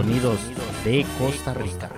sonidos de Costa Rica.